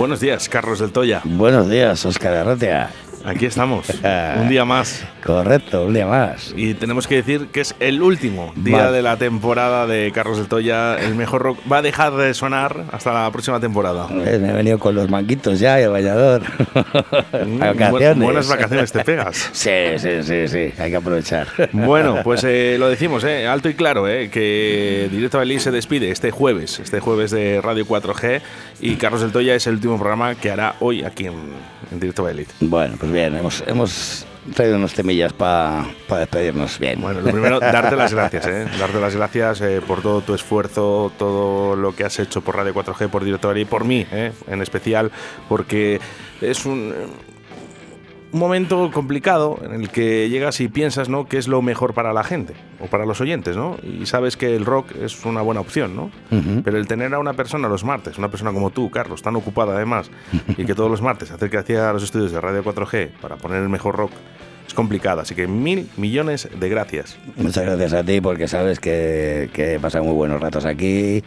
Buenos días, Carlos del Toya. Buenos días, Oscar Arratia. Aquí estamos, un día más. Correcto, un día más. Y tenemos que decir que es el último día Vale. de la temporada de Carlos del Toya. El mejor rock va a dejar de sonar hasta la próxima temporada. Eh, Me he venido con los manguitos ya el bañador. Mm, vacaciones. bu- buenas vacaciones te pegas. Sí, sí, sí, sí, hay que aprovechar. Bueno, pues eh, lo decimos, eh, alto y claro, eh, que Directo Valladolid se despide este jueves, este jueves de Radio 4G y Carlos del Toya es el último programa que hará hoy aquí en, en Directo Valladolid. Bueno, pues bien, hemos, hemos traído unos temillas para despedirnos bien. Bueno, lo primero, darte las gracias, ¿eh? Darte las gracias eh, por todo tu esfuerzo, todo lo que has hecho por Radio 4G, por Director y por mí, ¿eh? en especial, porque es un, un momento complicado en el que llegas y piensas, ¿no? ¿Qué es lo mejor para la gente o para los oyentes, ¿no? Y sabes que el rock es una buena opción, ¿no? Pero el tener a una persona los martes, una persona como tú, Carlos, tan ocupada además, y que todos los martes acerque hacia los estudios de Radio 4G para poner el mejor rock, es complicado. Así que mil millones de gracias. Muchas gracias a ti porque sabes que, que he pasado muy buenos ratos aquí.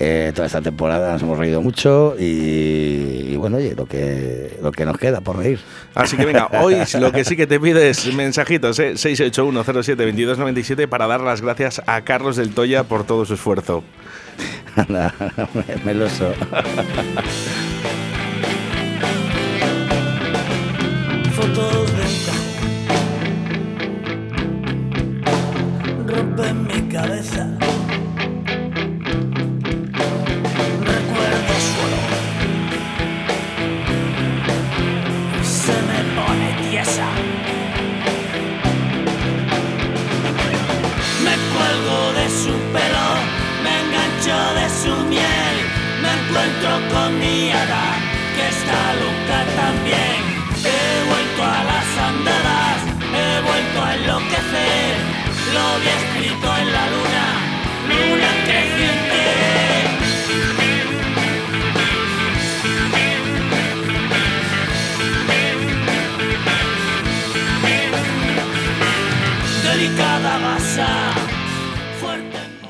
Eh, toda esta temporada nos hemos reído mucho y, y bueno, oye, lo que, lo que nos queda por reír. Así que venga, hoy lo que sí que te pide es mensajitos, ¿eh? 681072297 para dar las gracias a Carlos del Toya por todo su esfuerzo. Anda, meloso. Fotos de mi cabeza.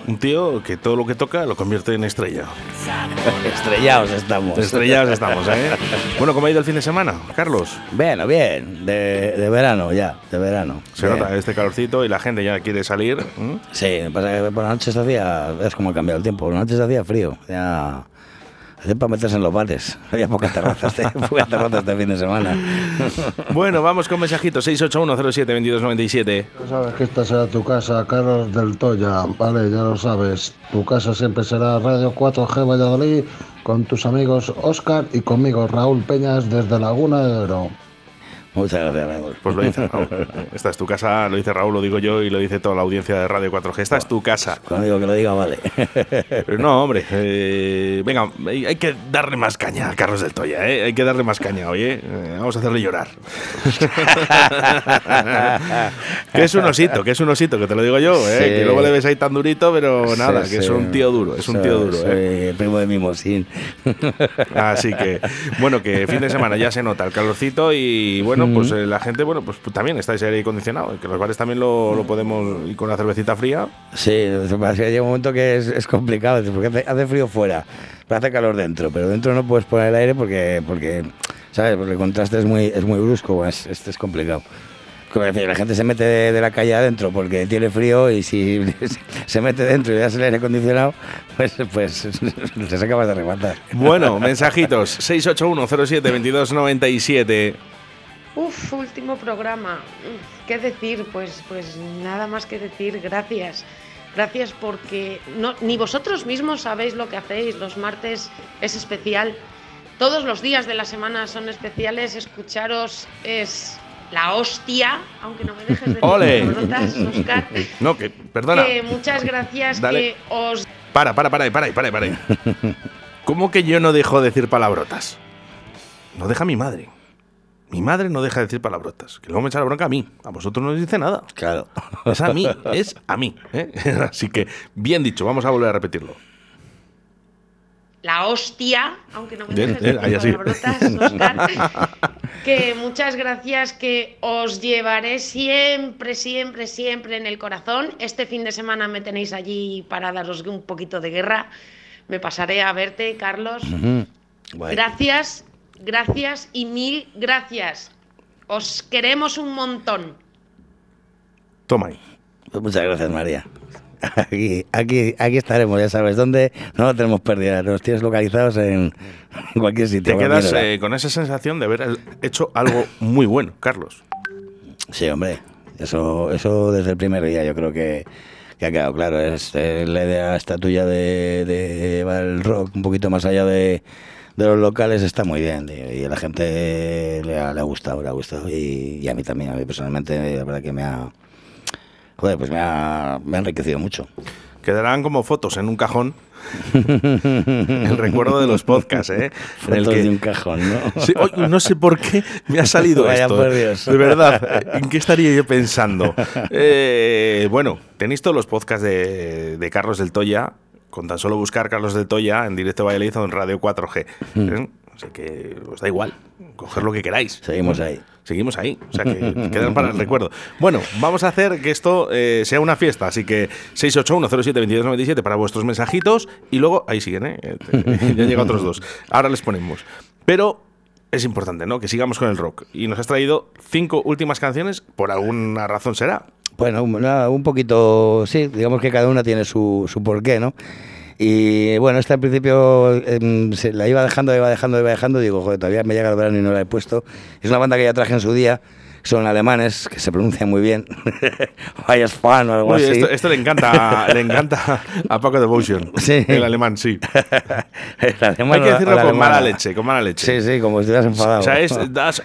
Un tío que todo lo que toca lo convierte en estrella. Estrellados estamos. Estrellados estamos, ¿eh? Bueno, ¿cómo ha ido el fin de semana, Carlos? Bien, bien, de, de verano ya, de verano. Se Bien. nota este calorcito y la gente ya quiere salir. ¿m? Sí, pasa que por la noche se hacía, ves cómo ha cambiado el tiempo, por la noche se hacía frío, ya... Para meterse en los bares, había pocas terrazas, este- pocas terrazas este fin de semana. Bueno, vamos con mensajitos 681072297. Ya sabes que esta será tu casa, Carlos del Toya, vale, ya lo sabes. Tu casa siempre será Radio 4G Valladolid con tus amigos Oscar y conmigo Raúl Peñas desde Laguna de Oro. Muchas gracias, Raúl. Pues lo dice Raúl. Esta es tu casa, lo dice Raúl, lo digo yo y lo dice toda la audiencia de Radio 4G. Esta es tu casa. Cuando digo que lo diga, vale. Pero no, hombre, eh, venga, hay que darle más caña a Carlos del Toya, ¿eh? Hay que darle más caña, oye. Eh, vamos a hacerle llorar. que es un osito, que es un osito, que te lo digo yo, ¿eh? Sí. Que luego le ves ahí tan durito, pero nada, Sí, que es un tío duro, es un tío duro, ¿eh? el primo de Mimosín. Así que, bueno, que fin de semana ya se nota el calorcito y bueno, pues eh, la gente, bueno, pues también estáis aire acondicionado, que los bares también lo, lo podemos ir con la cervecita fría. Sí, llega un momento que es, es complicado, porque hace, hace frío fuera, pero hace calor dentro, pero dentro no puedes poner el aire porque, porque ¿sabes? Porque el contraste es muy, es muy brusco, es, es, es complicado. Como decir, la gente se mete de, de la calle adentro porque tiene frío y si se mete dentro y le das el aire acondicionado, pues, pues se acaba de rematar. Bueno, mensajitos 681 07 22 97. Uf, último programa. ¿Qué decir? Pues, pues nada más que decir gracias. Gracias porque no, ni vosotros mismos sabéis lo que hacéis. Los martes es especial. Todos los días de la semana son especiales. Escucharos es la hostia, aunque no me dejes de decir ¡Ole! palabrotas, Óscar. No, que, perdona. Que muchas gracias Dale. que os Para, para, para, para, para, para. ¿Cómo que yo no dejo de decir palabrotas? No deja mi madre. Mi madre no deja de decir palabrotas. Que luego me echa la bronca a mí. A vosotros no os dice nada. Claro. Es a mí, es a mí. ¿eh? Así que, bien dicho, vamos a volver a repetirlo. la hostia, aunque no me Bien, dejes bien, decir palabrotas, Óscar, que muchas gracias, que os llevaré siempre, siempre, siempre en el corazón. Este fin de semana me tenéis allí para daros un poquito de guerra. Me pasaré a verte, Carlos. Gracias, gracias y mil gracias. Os queremos un montón. Toma ahí. Pues muchas gracias, María. Aquí, aquí, aquí estaremos, ya sabes dónde. No lo tenemos perdida, nos tienes localizados en cualquier sitio. Te quedas eh, con esa sensación de haber hecho algo muy bueno, Carlos. Sí, hombre. Eso, eso desde el primer día yo creo que, que ha quedado claro. Es la idea esta tuya de, de llevar el rock un poquito más allá de, de los locales está muy bien. tío, Y a la gente le ha, le ha gustado, le ha gustado. Y, y a mí también, a mí personalmente, la verdad que me ha... Joder, pues me ha, me ha enriquecido mucho. Quedarán como fotos en un cajón. el recuerdo de los podcasts, ¿eh? En el Fotos que- de un cajón, ¿no? Sí, no sé por qué me ha salido Vaya esto. por Dios. De verdad, ¿en qué estaría yo pensando? Eh, bueno, tenéis todos los podcasts de, de Carlos del Toya, con tan solo buscar Carlos del Toya en directo Valladolid o en Radio 4G. Hmm. ¿eh? O sea que os da igual, coger lo que queráis. Seguimos ahí. Seguimos ahí, o sea que quedan para el recuerdo. Bueno, vamos a hacer que esto eh, sea una fiesta, así que 681072297 para vuestros mensajitos y luego, ahí siguen, ¿eh? Eh, ya llega otros dos. Ahora les ponemos. Pero es importante, ¿no? Que sigamos con el rock. Y nos has traído cinco últimas canciones, por alguna razón será. Bueno, nada, un poquito, sí, digamos que cada una tiene su, su porqué, ¿no? Y bueno, esta al principio em, se la iba dejando, iba dejando, iba dejando, digo, joder, todavía me llega el verano y no la he puesto. Es una banda que ya traje en su día, son alemanes, que se pronuncian muy bien. Vayas fan o algo Uy, así. esto, esto le encanta, le encanta a Paco Devotion. Sí. El alemán, sí. El alemán Hay que decirlo con mala alemana. leche, con mala leche. Sí, sí, como si estuvieras enfadado. O sea, es das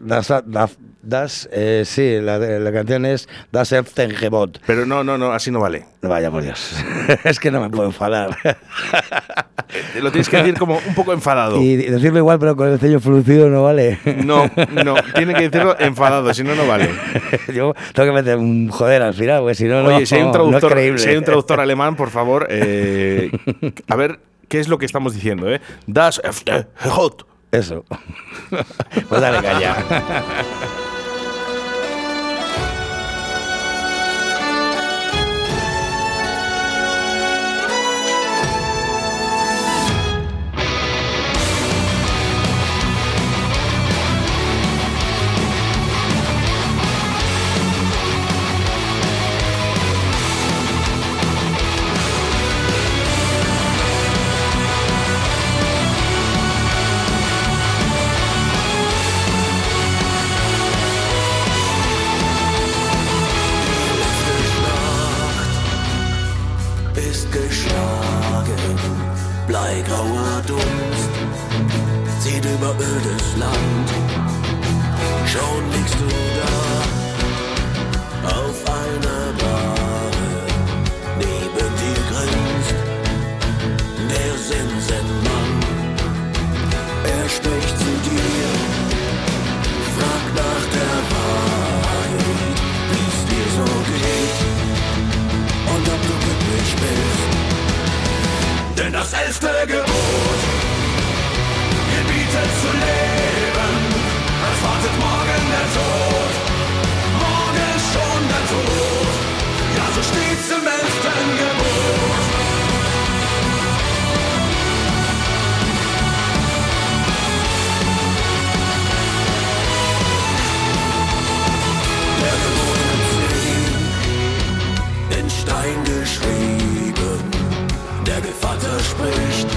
Das, das, das, eh, sí, la, la canción es Das Elftengebot. Pero no, no, no, así no vale. Vaya por Dios. es que no me puedo enfadar. Lo tienes que decir como un poco enfadado. y decirlo igual, pero con el ceño fruncido no vale. No, no, tiene que decirlo enfadado, si no, no vale. Yo tengo que meter un joder al final, porque si no, no, si hay un no es traductor, si hay un traductor alemán, por favor, eh, a ver qué es lo que estamos diciendo, ¿eh? Das Hot. Eso. pues dale caña. Über ödes Land. Schon liegst du da auf einer Bahre. Neben dir grinst der Sensenmann. Er spricht zu dir, fragt nach der Wahrheit, wie's dir so geht und ob du glücklich bist. Denn das elfte Gebot der Tod. Morgen schon der Tod, ja so steht's im elften Gebot. Der Gebote zehn, in Stein geschrieben, der Gevatter spricht,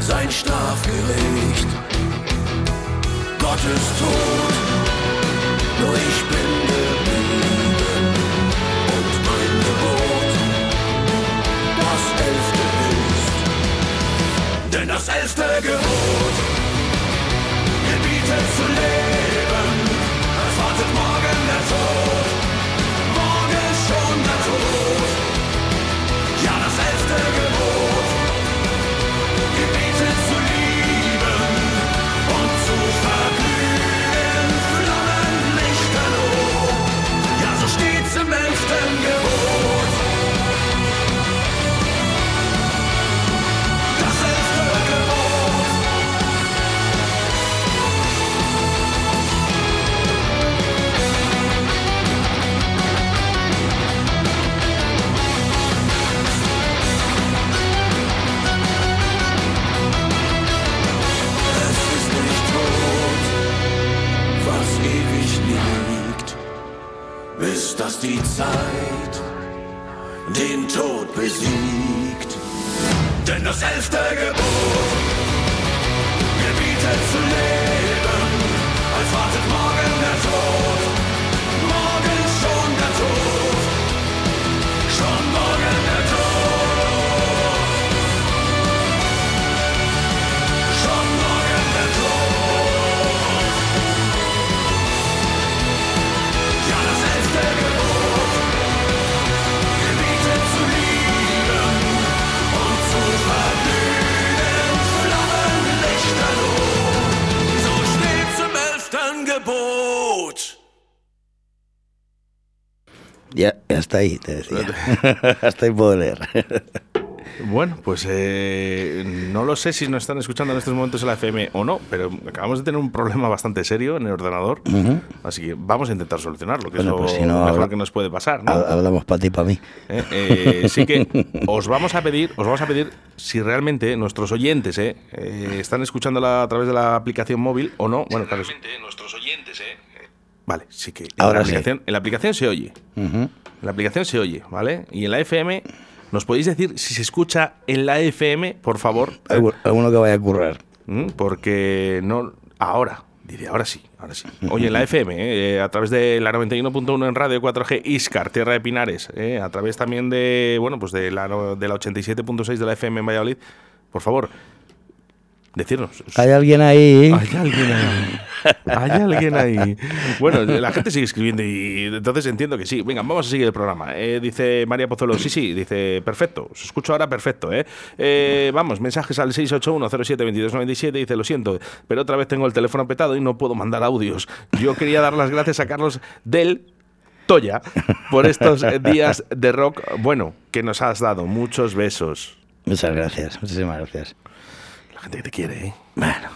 sein Strafgericht. Gottes Tod, let's take. Hasta ahí, te decía. hasta ahí puedo leer. Bueno, pues eh, no lo sé si nos están escuchando en estos momentos en la FM o no, pero acabamos de tener un problema bastante serio en el ordenador, Ujú. así que vamos a intentar solucionarlo, que Bueno, es lo pues si no, mejor que nos puede pasar, ¿no? Ha- Hablamos para ti y para mí. Eh, eh, sí que os vamos a pedir, os vamos a pedir si realmente nuestros oyentes eh, eh, están escuchándola a través de la aplicación móvil o no. Bueno, claro. nuestros oyentes, Vale, sí que en Ahora la sí. aplicación, en la aplicación se oye. Ujú. En la aplicación se oye, ¿vale? Y en la FM nos podéis decir si se escucha en la FM, por favor. Algu- Alguno que vaya a currar. ¿Mm? Porque no. Ahora, diría, ahora sí, ahora sí. Oye, en la FM, ¿eh? Eh, a través de la 91.1 en radio 4G Iscar, Tierra de Pinares, ¿eh? a través también de, bueno, pues de la, de la 87.6 de la FM en Valladolid, por favor, decirnos. Hay alguien ahí. Hay alguien ahí. Hay alguien ahí. Bueno, la gente sigue escribiendo y entonces entiendo que sí. Venga, vamos a seguir el programa. Eh, dice María Pozuelo, sí, sí, dice, perfecto. Os escucho ahora perfecto, ¿eh? Eh, vamos, mensajes al 681072297. Dice, lo siento, pero otra vez tengo el teléfono petado y no puedo mandar audios. Yo quería dar las gracias a Carlos del Toya por estos días de rock, bueno, que nos has dado. Muchos besos. Muchas gracias, muchísimas gracias. Gente que te quiere, ¿eh? Bueno,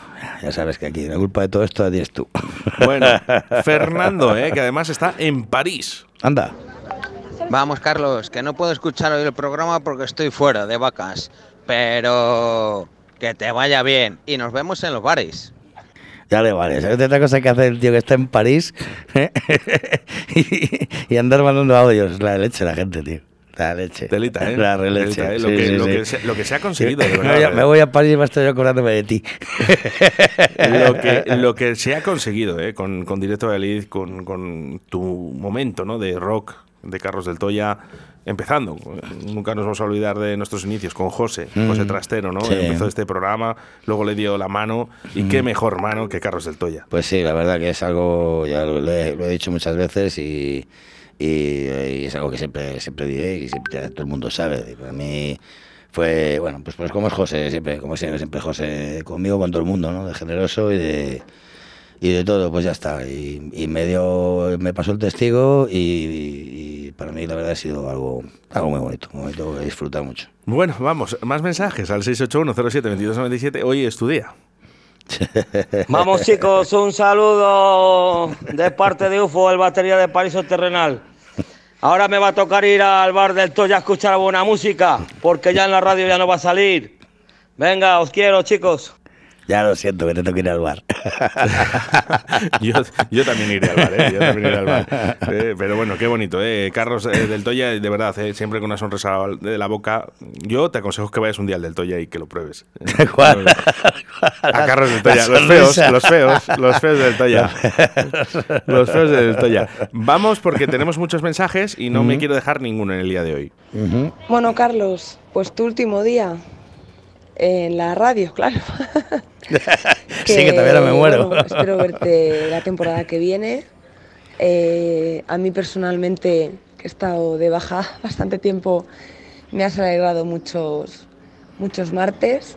ya- sabes que aquí la culpa de todo esto la tienes tú. Bueno, Fernando, ¿eh? que además está en París. Anda. Vamos, Carlos, que no puedo escuchar hoy el programa porque estoy fuera de vacas. Pero que te vaya bien y nos vemos en los bares. Ya le vale. ¿Sabes de otra cosa que hace el tío que está en París? ¿Eh? y, y andar mandando audios. La leche la gente, tío. La leche. Telita, ¿eh? La releche. Telita, ¿eh? Lo, Sí, que, sí, lo, sí. que se, lo que se ha conseguido, de me, voy a, ¿eh? me voy a París y me estoy acordándome de ti. lo, que, lo que se ha conseguido ¿eh? con, con Directo Valladolid, con, con tu momento ¿no? de rock de Carlos del Toya empezando. Nunca nos vamos a olvidar de nuestros inicios con José, Mm. José Trastero, ¿no? Sí. Empezó este programa, luego le dio la mano y qué mejor mano que Carlos del Toya. Pues sí, la verdad que es algo, ya lo, lo he, lo he dicho muchas veces y, y- y es algo que siempre, siempre diré y siempre todo el mundo sabe. Para mí fue, bueno, pues, pues como es José, siempre, como siempre, José conmigo, con todo el mundo, ¿no? De generoso y de, y de todo, pues ya está. Y, y me dio, me pasó el testigo y, y para mí la verdad ha sido algo, algo muy bonito, muy bonito que disfrutar mucho. Bueno, vamos, más mensajes al 681-07-2297. Hoy es tu día. Vamos chicos, un saludo de parte de UFO, el batería de Paraíso Terrenal. Ahora me va a tocar ir al bar del Toya a escuchar buena música, porque ya en la radio ya no va a salir. Venga, os quiero chicos. Ya lo siento, que te tengo que ir al bar. yo, yo también iré al bar, ¿eh? Yo también iré al bar. Eh, pero bueno, qué bonito, ¿eh? Carlos eh, del Toya, de verdad, eh, siempre con una sonrisa de la boca. Yo te aconsejo que vayas un día al del Toya y que lo pruebes. ¿Cuál? A Carlos del Toya. Los feos, los feos, los feos del Toya. Los feos del Toya. Vamos porque tenemos muchos mensajes y no me quiero dejar ninguno en el día de hoy. Bueno, Carlos, pues tu último día en la radio, claro. Sí, que todavía no me muero. bueno, espero verte la temporada que viene. Eh, a mí personalmente, que he estado de baja bastante tiempo, me has alegrado muchos, muchos martes.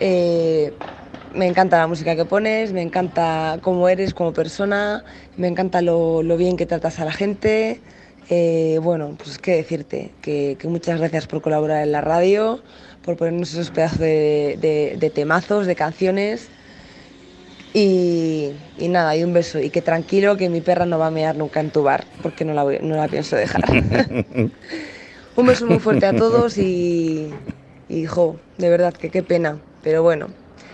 Eh, me encanta la música que pones, me encanta cómo eres como persona, me encanta lo, lo bien que tratas a la gente. Eh, bueno, pues qué decirte, que, que muchas gracias por colaborar en la radio, por ponernos esos pedazos de, de- de temazos, de canciones. Y, y nada, y un beso. Y que tranquilo que mi perra no va a mear nunca en tu bar, porque no la, voy- no la pienso dejar. un beso muy fuerte a todos y, y jo, de verdad que qué pena. Pero bueno,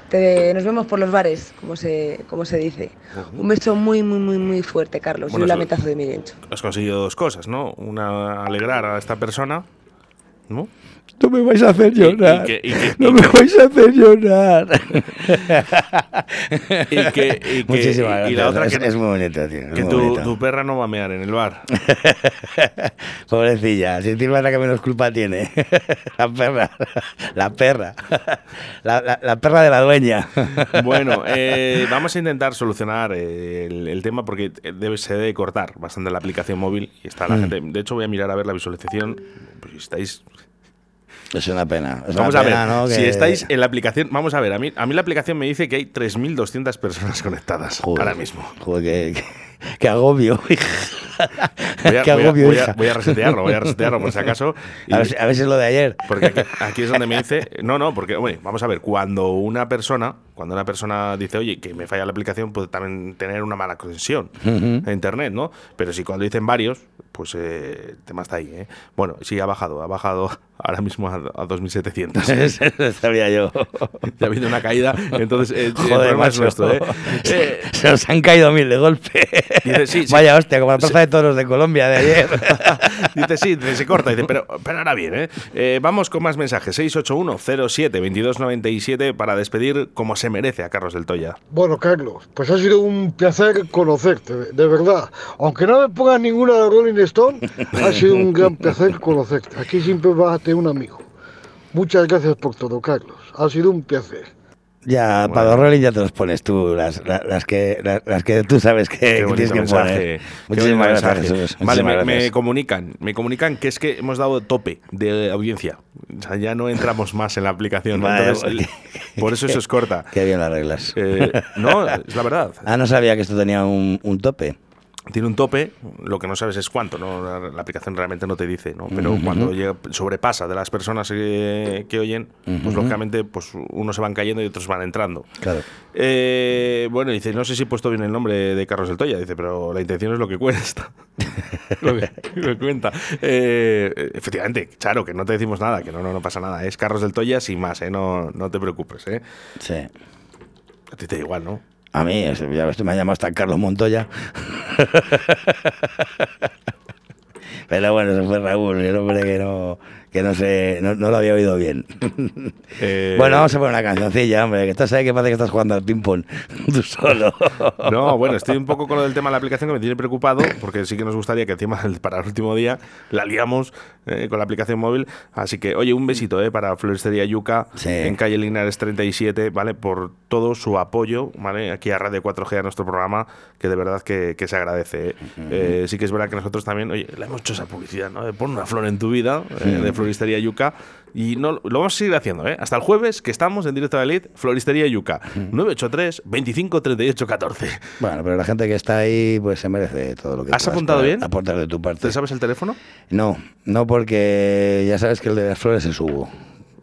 te- nos vemos por los bares, como se, como se dice. Un beso muy, muy, muy, muy fuerte, Carlos. Bueno, y un lamentazo de mi. Has conseguido dos cosas, ¿no? Una, alegrar a esta persona, ¿no? No me vais a hacer llorar. que- y que- no me que- vais a hacer llorar. Y que, Muchísimas y la gracias. otra es, que, es muy tío. es que tu, perra no va a mear en el bar. Pobrecilla, si es la que menos culpa tiene. la perra. La perra. La, la- la perra de la dueña. Bueno, eh, vamos a intentar solucionar eh, el, el tema porque debe, se debe cortar bastante la aplicación móvil y está la Mm. gente. De hecho, voy a mirar a ver la visualización. Pues estáis. Es una pena. Es vamos una a ver, si que- estáis en la aplicación, vamos a ver, a mí, a mí la aplicación me dice que hay 3.200 personas conectadas Joder, ahora mismo. Joder, que, que- que agobio. hija. Voy a, voy a- agobio, voy a- voy a resetearlo, voy a resetearlo por si acaso. Y- A ver, si- a ver si es lo de ayer. Porque aquí, aquí es donde me dice. No, no, porque, hombre, vamos a ver, cuando una persona, cuando una persona dice, oye, que me falla la aplicación, puede también tener una mala conexión a internet, ¿no? Pero si cuando dicen varios, pues eh, el tema está ahí, ¿eh? Bueno, sí, ha bajado, ha bajado ahora mismo a, a 2.700. Eso sabía yo. Ya ha habido una caída, entonces eh, el Joder, es macho. nuestro, ¿eh? Se nos han caído mil de golpe. Dice, sí, sí. Vaya hostia, como la plaza de toros de Colombia de ayer. Dice, sí, se corta. Dice, pero, pero ahora bien, ¿eh? Eh, Vamos con más mensajes. 681-07-2297 para despedir como se merece a Carlos del Toya. Bueno, Carlos, pues ha sido un placer conocerte, de verdad. Aunque no me pongas ninguna de Rolling Stone, ha sido un gran placer conocerte. Aquí siempre vas a tener un amigo. Muchas gracias por todo, Carlos. Ha sido un placer. Ya, para los rolling ya te los pones tú, las, las, las que, las, las que tú sabes que, tienes que mensaje. poner. Muchísimas gracias. Jesús. Vale, me, comunican, me comunican que es que hemos dado tope de audiencia. O sea, ya no entramos más en la aplicación. por eso se os corta. Qué bien las reglas. Eh, no, es la verdad. Ah, no sabía que esto tenía un, un tope. Tiene un tope, lo que no sabes es cuánto, ¿no? La, la aplicación realmente no te dice, ¿no? Pero cuando llega- sobrepasa de las personas que, que oyen, pues lógicamente pues unos se van cayendo y otros van entrando. Claro. Eh, bueno, dice, no sé si he puesto bien el nombre de Carlos del Toya, dice, pero la intención es lo que cuesta. lo, que, lo cuenta. Eh, efectivamente, claro, que no te decimos nada, que no, no, no pasa nada. Es Carlos del Toya sin más, ¿eh? No, no te preocupes, ¿eh? Sí. A ti te da igual, ¿no? A mí, ya me has llamado hasta Carlos Montoya. Pero bueno, eso fue Raúl, el hombre que no, que no sé, no, no lo había oído bien. Eh, Bueno, vamos a poner una cancioncilla, hombre, que estás ahí que parece que estás jugando al ping-pong tú solo. No, bueno, estoy un poco con lo del tema de la aplicación que me tiene preocupado, porque sí que nos gustaría que encima para el último día la liamos eh, con la aplicación móvil. Así que, oye, un besito eh, para Floristería Yuca en calle Linares 37, ¿vale? Por todo su apoyo, ¿vale? Aquí a Radio 4G, a nuestro programa, que de verdad que, que se agradece. eh. Sí que es verdad que nosotros también, oye, le hemos hecho esa publicidad, ¿no? De Pon una flor en tu vida, eh, de Floristería Yuca. Y no, lo vamos a seguir haciendo, ¿eh? Hasta el jueves, que estamos en directo de Elite, Floristería Yuca. 983 25 38 14. Bueno, pero la gente que está ahí, pues se merece todo lo que ¿Has apuntado bien? Aportar de tu parte. ¿Te sabes el teléfono? No, no porque ya sabes que el de las flores es Hugo.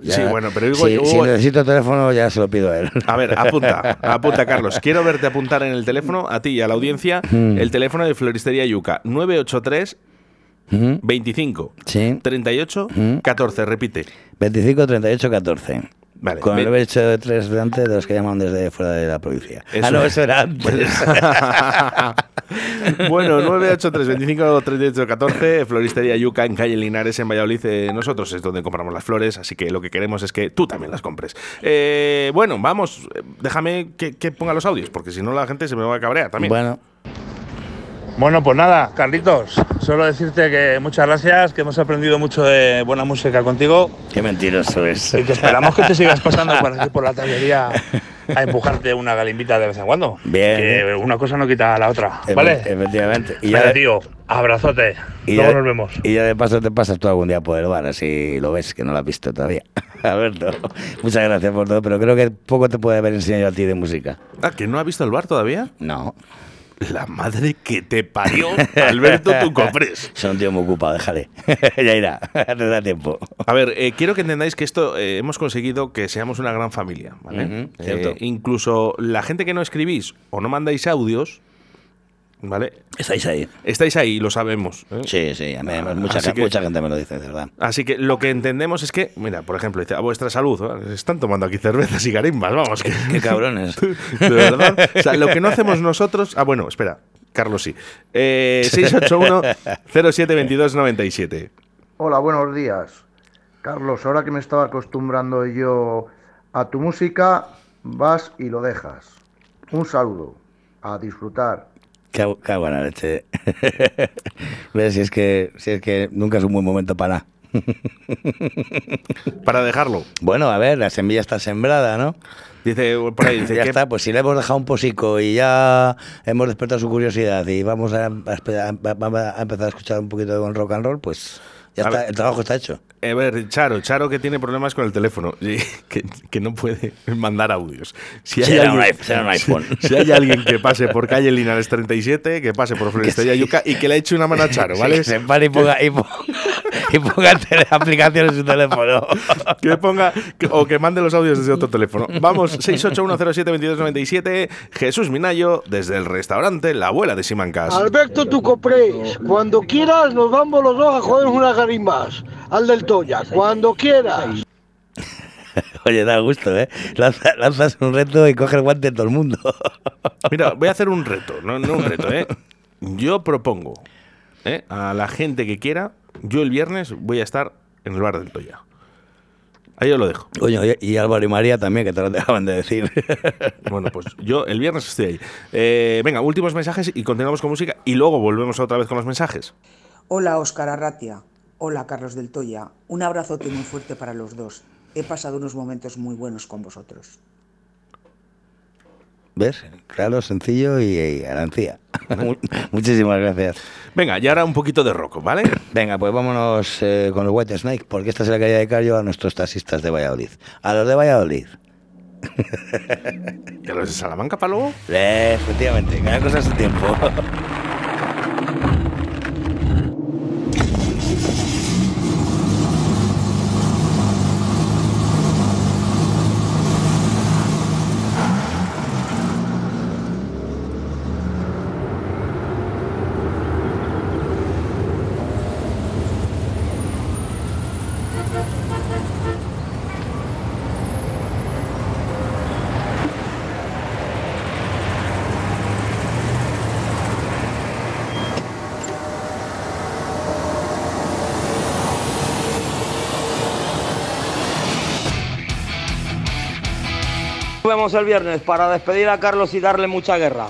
Ya- Sí, bueno, pero digo, si, Hugo- si necesito teléfono ya se lo pido a él. A ver, apunta, apunta, Carlos. Quiero verte apuntar en el teléfono, a ti y a la audiencia, Mm. el teléfono de Floristería Yuca. 983 Ujú. 25 Sí. 38 Ujú. 14. Repite. 25 38 14. Vale. Con el hecho de tres delante de los que llaman desde fuera de la provincia. Eso ah, no, es. eso era antes. bueno, 983 25 38 14, Floristería Yuca en calle Linares, en Valladolid. Eh, nosotros es donde compramos las flores, así que lo que queremos es que tú también las compres. Eh, bueno, vamos, eh, déjame que, que ponga los audios, porque si no la gente se me va a cabrear también. Bueno. Bueno, pues nada, Carlitos, solo decirte que muchas gracias, que hemos aprendido mucho de buena música contigo Qué mentiroso es. y que esperamos que te sigas pasando por aquí por la tablería a empujarte una galimbita de vez en cuando. Bien, Que una cosa no quita a la otra, ¿vale? Efectivamente. Y Vale, ya, tío, abrazote. y, Luego ya, nos vemos. y ya de paso te pasas tú algún día por el bar, así lo ves, que no lo has visto todavía. Alberto, muchas gracias por todo, pero creo que poco te puede haber enseñado a ti de música. Ah, ¿que no ha visto el bar todavía? No. La madre que te parió, Alberto Tucopres. Soy un tío muy ocupado, déjale. ya irá, te da tiempo. A ver, eh, quiero que entendáis que esto eh, hemos conseguido que seamos una gran familia, ¿vale? Eh, cierto. incluso la gente que no escribís o no mandáis audios, ¿vale? Estáis ahí. Estáis ahí, lo sabemos. ¿eh? Sí, sí, a mí, además, mucha, que- mucha gente me lo dice, de verdad. Así que lo que entendemos es que, mira, por ejemplo, dice, a vuestra salud, ¿eh? están tomando aquí cervezas y garimbas, vamos. Que, Qué cabrones. de verdad. O sea, lo que no hacemos nosotros. Ah, bueno, espera, Carlos sí. Eh, 681-072297. Hola, buenos días. Carlos, ahora que me estaba acostumbrando yo a tu música, vas y lo dejas. Un saludo. A disfrutar. Qué, qué buena leche. ¿Ves? Si es, que, si es que nunca es un buen momento para nada. Para dejarlo. Bueno, a ver, la semilla está sembrada, ¿no? Dice por ahí, dice ya que- está, pues si le hemos dejado un posico y ya hemos despertado su curiosidad y vamos a, a a- a empezar a escuchar un poquito de rock and roll, pues ya A está, ver. el trabajo está hecho. A ver, Charo, Charo que tiene problemas con el teléfono, que, que no puede mandar audios. Si hay, alguien, un iPhone. Si, si hay alguien que pase por calle Linares 37, que pase por Floristería sí. Yuca y que le eche una mano a Charo, ¿vale? Que se pare y ponga, y ponga, y ponga tele- aplicaciones en su teléfono. Que ponga que- o que mande los audios desde otro teléfono. Vamos, 681072297, Jesús Minayo, desde el restaurante La Abuela de Simancas. Alberto Tucopres, cuando quieras nos vamos los dos a joder unas garimbas. Al del Toya, cuando quieras. Oye, da gusto, ¿eh? Lanza- lanzas un reto y coge el guante de todo el mundo. Mira, voy a hacer un reto, no, no un reto, ¿eh? Yo propongo ¿eh? a la gente que quiera, yo el viernes voy a estar en el bar del Toya. Ahí os lo dejo. Coño, y- y Álvaro y María también, que te lo dejaban de decir. Bueno, pues yo el viernes estoy ahí. Eh, venga, últimos mensajes y continuamos con música y luego volvemos otra vez con los mensajes. Hola Óscar Arratia. Hola Carlos del Toya. Un abrazote muy fuerte para los dos. He pasado unos momentos muy buenos con vosotros. ¿Ves? Claro, sencillo y, y Muchísimas gracias. Venga, y ahora un poquito de rock, ¿vale? Venga, pues vámonos eh, con los White Snake, porque esta se la quería dedicar yo a nuestros taxistas de Valladolid. A los de Valladolid. ¿Y a los de Salamanca luego? Eh, efectivamente, cada cosa a su tiempo. el viernes para despedir a Carlos y darle mucha guerra.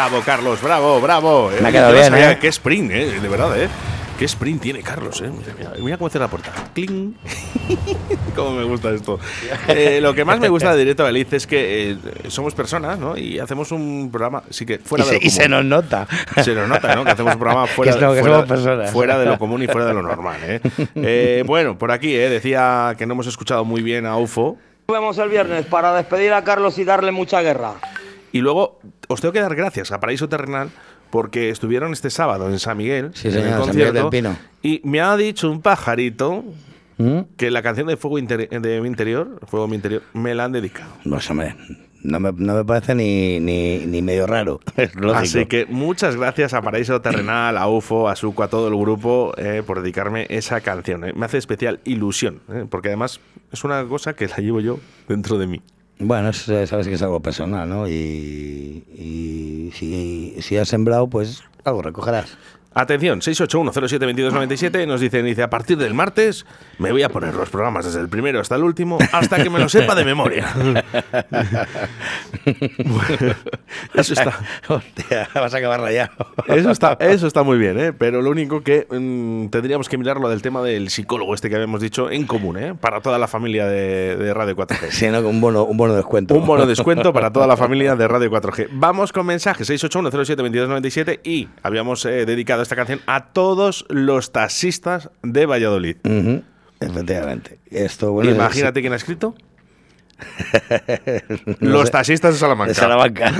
Bravo, Carlos, bravo, bravo. Me ha quedado bien, ¿eh? Qué sprint, ¿eh? De verdad, ¿eh? Qué sprint tiene Carlos, ¿eh? Mira, mira, mira cómo cierra la puerta. ¡Cling! Cómo me gusta esto. Eh, lo que más me gusta de Directo a Beliz es que eh, somos personas, ¿no? Y hacemos un programa, sí que fuera Y de se- lo y se común. nos nota. Se nos nota, ¿no? Que hacemos un programa fuera, Que que fuera- somos personas. fuera de lo común y fuera de lo normal, ¿eh? Eh, bueno, por aquí, ¿eh? Decía que no hemos escuchado muy bien a UFO. Nos vemos el viernes para despedir a Carlos y darle mucha guerra. Y luego os tengo que dar gracias a Paraíso Terrenal porque estuvieron este sábado en San Miguel, Sí, en señor, el San Miguel y me ha dicho un pajarito ¿Mm? que la canción de Fuego Inter- de mi interior, Fuego de mi interior, me la han dedicado. Pues hombre, no me, no me parece ni, ni, ni medio raro. Es. Así que muchas gracias a Paraíso Terrenal, a UFO, a Suco, a todo el grupo eh, por dedicarme esa canción. eh. Me hace especial ilusión, eh, porque además es una cosa que la llevo yo dentro de mí. Bueno, es- eh, sabes que es algo personal, ¿no? Y, si has sembrado, pues algo recogerás. Atención, 681072297 nos dicen, dice, a partir del martes me voy a poner los programas desde el primero hasta el último hasta que me lo sepa de memoria. Bueno, eso está. Hostia, vas a acabar rayado. Eso está, eso está muy bien, ¿eh? pero lo único que mm, tendríamos que mirar lo del tema del psicólogo este que habíamos dicho en común, ¿eh? para toda la familia de, de Radio 4G. Sí, ¿no? Un bono, un bono de descuento. Un bono de descuento para toda la familia de Radio 4G. Vamos con mensajes 681072297 y habíamos eh, dedicado esta canción a todos los taxistas de Valladolid. Ujú, Efectivamente. Esto, bueno, Imagínate quién ha escrito. Los taxistas de Salamanca. De Salamanca.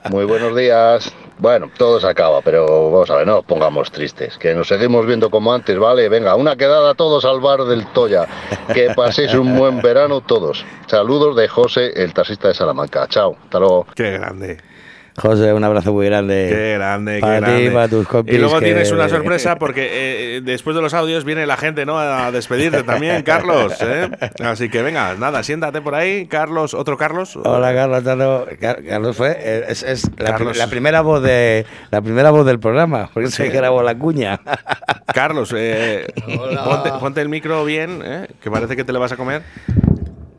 Muy buenos días. Bueno, todo se acaba, pero vamos a ver, no os pongamos tristes, que nos seguimos viendo como antes, ¿vale? Venga, una quedada todos al bar del Toya. Que paséis un buen verano todos. Saludos de José, el taxista de Salamanca. Chao, hasta luego. Qué grande. José, un abrazo muy grande. Qué grande, para qué ti, grande. para tus compis. y luego que- tienes una sorpresa porque eh, después de los audios viene la gente ¿no? a despedirte también, Carlos. ¿eh? Así que venga, nada, siéntate por ahí. Carlos, otro Carlos. Hola Carlos, Tano. Car- Carlos fue eh, es, es la, Carlos. la primera voz de la primera voz del programa, porque se Sí. grabó la cuña. Carlos, eh, ponte, ponte el micro bien, ¿eh? que parece que te le vas a comer.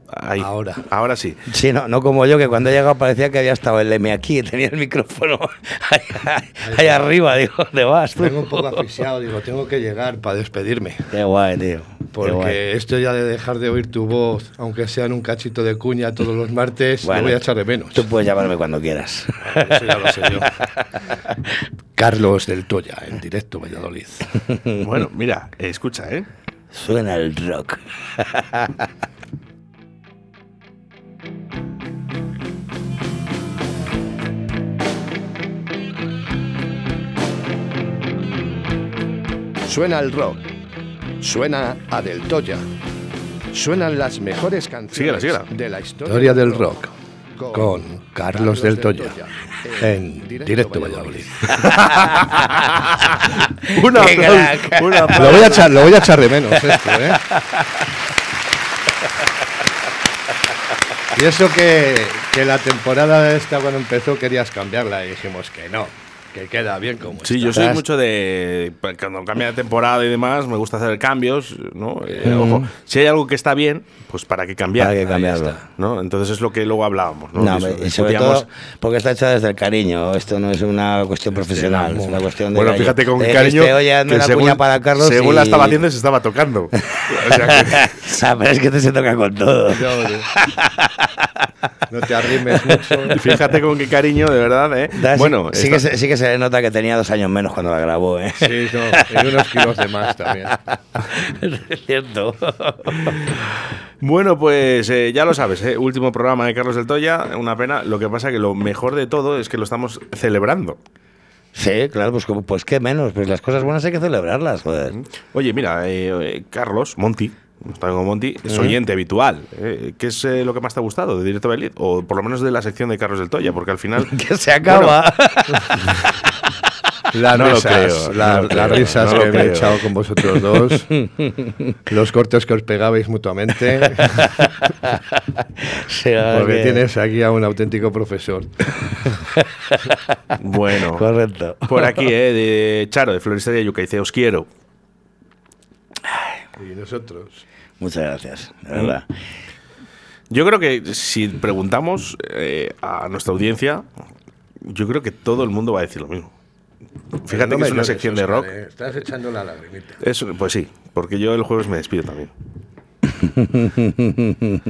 Ahí. Ahora. Ahora sí. Sí, no, no como yo, que cuando he llegado parecía que había estado el M aquí, tenía el micrófono ahí, ahí arriba, digo, ¿dónde vas? tú? Vengo un poco asfixiado, digo, tengo que llegar para despedirme. Qué guay, tío. Porque guay. esto ya de dejar de oír tu voz, aunque sea en un cachito de cuña todos los martes, Bueno, lo voy a echar de menos. Tú puedes llamarme cuando quieras. Eso ya lo sé yo. Carlos del Toya, en directo Valladolid. Bueno, mira, escucha, ¿eh? Suena el rock. Suena el rock. Suena a Del Toya. Suenan las mejores canciones Síguela, síguela. de la historia, Historia del rock con Carlos del Toya en directo Valladolid. Un Qué aplauso, crack. un aplauso. Lo voy a echar, lo voy a echar de menos esto, ¿eh? Y eso que, que la temporada esta cuando empezó querías cambiarla y dijimos que no, que queda bien como Sí, está. yo soy mucho de. Cuando cambia de temporada y demás, me gusta hacer cambios, ¿no? Eh, Mm. ojo, si hay algo que está bien, pues para qué cambiar. Para qué cambiarlo. está, ¿no? Entonces es lo que luego hablábamos, ¿no? No, y sobre todo porque está hecha desde el cariño. Esto no es una cuestión profesional, es una cuestión de. Bueno, cariño. fíjate con qué dijiste, cariño. Oye, que una según, para Carlos. según y... la estaba haciendo, se estaba tocando. O sea que- pero es que te se toca con todo. No te arrimes mucho. Fíjate con qué cariño, de verdad, ¿eh? Da- sí- bueno, sí, que se, sí que se le nota que tenía dos años menos cuando la grabó, ¿eh? Sí, no, y unos kilos de más también. es cierto. Bueno, pues eh, ya lo sabes, ¿eh? último programa de Carlos del Toya, una pena. Lo que pasa que lo mejor de todo es que lo estamos celebrando. Sí, claro, pues, pues qué menos. Pues las cosas buenas hay que celebrarlas, joder. Oye, mira, eh, eh, Carlos, Monty, Monty, es oyente habitual. eh, ¿Qué es eh, lo que más te ha gustado de Directo Valladolid? O por lo menos de la sección de Carlos del Toya, porque al final... Que se acaba. Las No risas, creo, la- no lo las creo, risas no lo que me he echado con vosotros dos, los cortes que os pegabais mutuamente, porque que- tienes aquí a un auténtico profesor. Bueno, Correcto. por aquí, eh, de Charo, de Floristería Yuca, dice, os quiero. Y nosotros. Muchas gracias, de verdad. Yo creo que si preguntamos eh, a nuestra audiencia, yo creo que todo el mundo va a decir lo mismo. Fíjate No que es una sección de rock. eh, Estás echando la lagrimita. Es- pues sí, porque yo el jueves me despido también.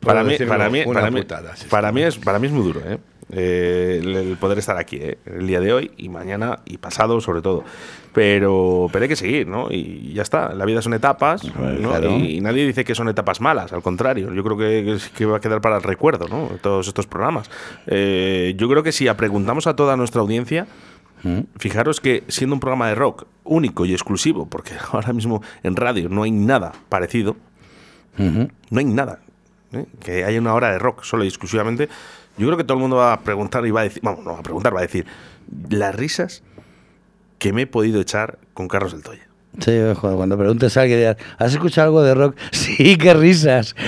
para mí, para mí, una para mí, putada, sí, para mí es, para mí es muy duro, ¿eh? Eh, el, poder estar aquí, ¿eh? el día de hoy y mañana y pasado sobre todo. Pero, pero hay que seguir, ¿no? Y ya está. La vida son etapas, ¿no? claro. y, y nadie dice que son etapas malas. Al contrario, yo creo que, va a quedar para el recuerdo, ¿no? Todos estos programas. Eh, yo creo que si preguntamos a toda nuestra audiencia, Fijaros que siendo un programa de rock único y exclusivo, porque ahora mismo en radio no hay nada parecido, no hay nada ¿eh? que haya una hora de rock solo y exclusivamente, yo creo que todo el mundo va a preguntar y va a decir, vamos, no va a preguntar, va a decir, las risas que me he podido echar con Carlos del Toya. Sí, joder, cuando preguntes a alguien, dirás, ¿has escuchado algo de rock? Sí, qué risas.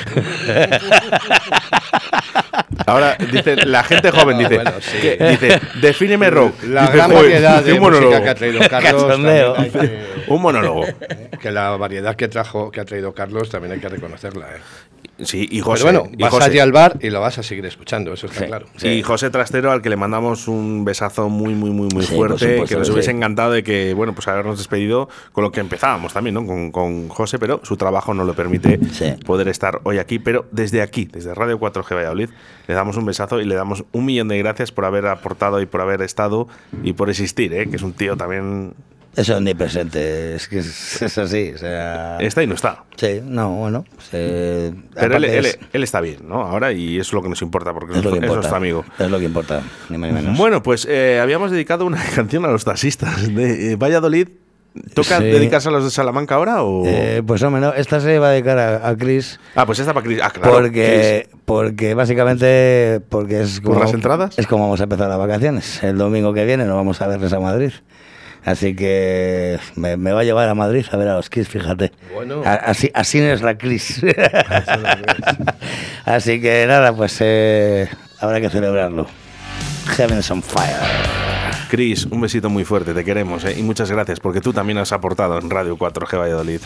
Ahora dice la gente joven dice, Bueno, sí. que- dice defíneme rock. La Dice, gran "Joder, variedad de un monólogo. música que ha traído Carlos. Que- Un monólogo. que la variedad que trajo que ha traído Carlos también hay que reconocerla. ¿eh? Sí, y José. Pero bueno, y vas José. allí al bar y lo vas a seguir escuchando, eso está claro. Y José Trastero, al que le mandamos un besazo muy, muy, muy, muy Sí, fuerte, supuesto que nos hubiese encantado de que, bueno, pues habernos despedido con lo que empezábamos también, ¿no? Con, con José, pero su trabajo no lo permite poder estar hoy aquí. Pero desde aquí, desde Radio 4G Valladolid, le damos un besazo y le damos un millón de gracias por haber aportado y por haber estado y por existir, ¿eh? Que es un tío también. Es omnipresente, es que es, es así. O sea, Está y no está. Sí, no, bueno. se- Pero él, aparte él- es- él está bien, ¿no? Ahora, y eso es lo que nos importa, porque es lo que es importa. nuestro amigo. Es lo que importa, ni más ni menos. Bueno, pues eh, habíamos dedicado una canción a los taxistas de eh, Valladolid. ¿Toca Sí. dedicarse a los de Salamanca ahora o...? Eh, pues hombre, no, esta se va a dedicar a, a Chris. ah, pues esta para Chris. Ah, claro. porque, porque básicamente porque es ¿Por como, las entradas? es como vamos a empezar las vacaciones. El domingo que viene nos vamos a verles a Madrid. Así que me, me va a llevar a Madrid a ver a los Kiss, fíjate. Bueno. A- Así, así es la Cris. así que nada, pues eh, habrá que celebrarlo. Heaven's on fire. Chris, un besito muy fuerte, te queremos ¿eh? y muchas gracias porque tú también has aportado en Radio 4G Valladolid.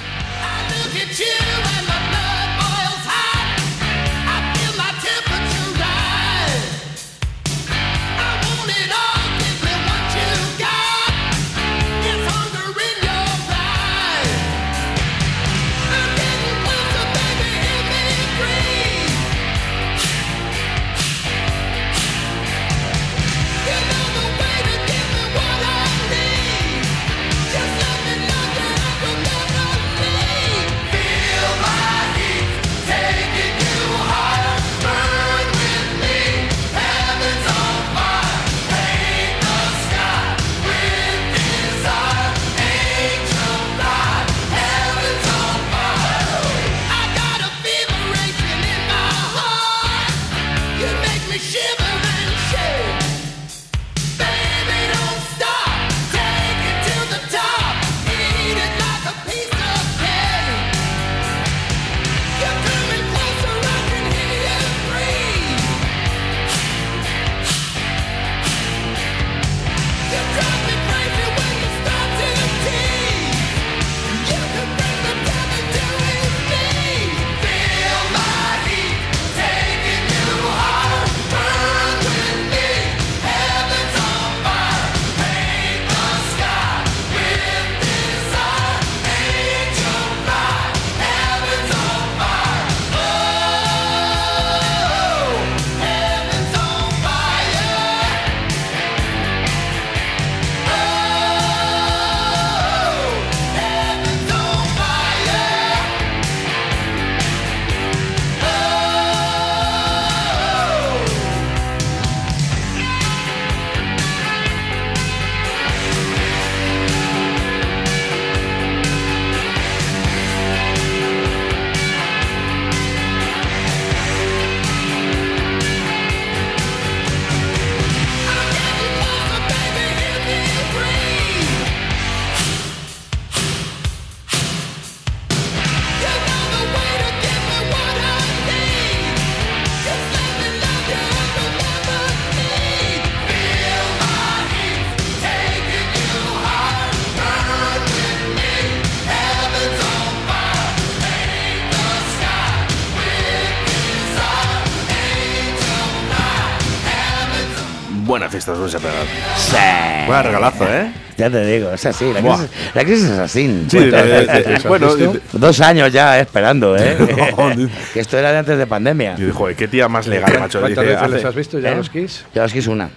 Buena fiesta os vais a pegar. Sí. Buen regalazo, ¿eh? Ya te digo, es así. La crisis, la crisis es así. Sí, de- de- de- bueno, de- dos años ya esperando, ¿eh? No, que esto era de antes de pandemia. Y joder, qué tía más legal, macho. ¿Cuántas veces les has visto ya ¿Eh? los Kiss? Ya os quise una.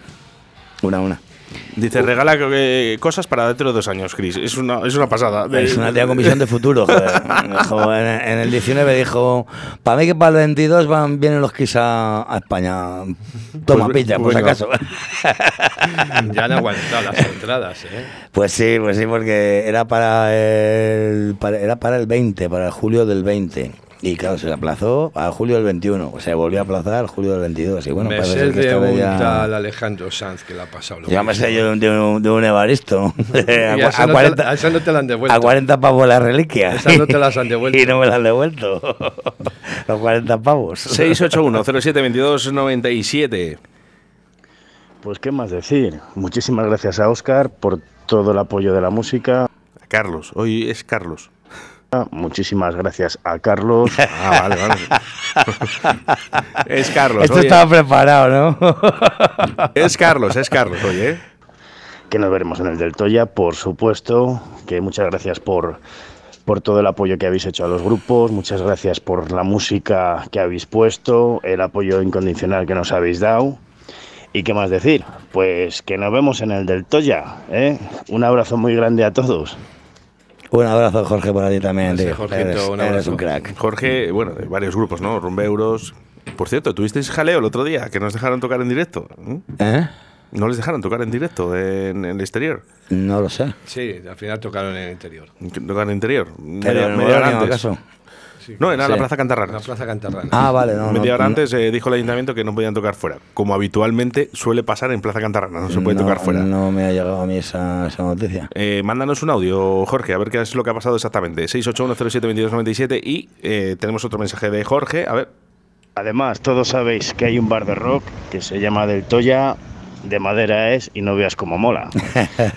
Una, una. Dice, regala eh, cosas para dentro de dos años, Chris. Es una, es una pasada. Es una tía con visión de futuro, joder. En, en el 19 dijo, para mí que para el 22 van, vienen los Kiss a, a España. Toma Pues, pilla, por si venga. acaso. Ya han aguantado las entradas, ¿eh? Pues sí, pues sí, porque era para el, para- era para el 20, para el julio del 20. Y claro, se aplazó a julio del 21. O sea, volvió a aplazar julio del 22. Y bueno, me sé que de un ya... tal Alejandro Sanz que le ha pasado. lo Ya me sé yo de un, de un Evaristo. A, a esa a no te- 40, a esa no te la han devuelto. a 40 pavos las reliquias. Esas no te las han devuelto. y no me las han devuelto. Los 40 pavos. 681 07 22 97. Pues qué más decir. Muchísimas gracias a Oscar por todo el apoyo de la música. Carlos, hoy es Carlos. Muchísimas gracias a Carlos. Ah, vale, vale. Es Carlos. Esto oye. estaba preparado, ¿no? Es Carlos, es Carlos, oye. que nos veremos en el del Toya, por supuesto. Que muchas gracias por, por todo el apoyo que habéis hecho a los grupos. Muchas gracias por la música que habéis puesto, el apoyo incondicional que nos habéis dado. ¿Y qué más decir? Pues que nos vemos en el del Toya. ¿eh? Un abrazo muy grande a todos. Un abrazo, Jorge, por allí también. tío. Jorgito, eres, un eres abrazo. un crack. Jorge, bueno, de varios grupos, ¿no? Rumbeuros. Por cierto, ¿tuvisteis jaleo el otro día que nos dejaron tocar en directo? ¿Mm? ¿Eh? ¿No les dejaron tocar en directo en, en el exterior? No lo sé. Sí, al final tocaron en el interior. ¿Tocar en el interior? ¿Pero media hora antes. Acaso? No, era Sí. la Plaza Cantarrana. La Plaza Cantarrana. Ah, vale, no, Media no, hora no. antes eh, dijo el ayuntamiento que no podían tocar fuera, como habitualmente suele pasar en Plaza Cantarrana, no se puede no, tocar fuera. No me ha llegado a mí esa, esa noticia. Eh, mándanos un audio, Jorge, a ver qué es lo que ha pasado exactamente. 681072297 y eh, tenemos otro mensaje de Jorge. A ver. Además, todos sabéis que hay un bar de rock que se llama Del Toya. De madera es y no veas cómo mola.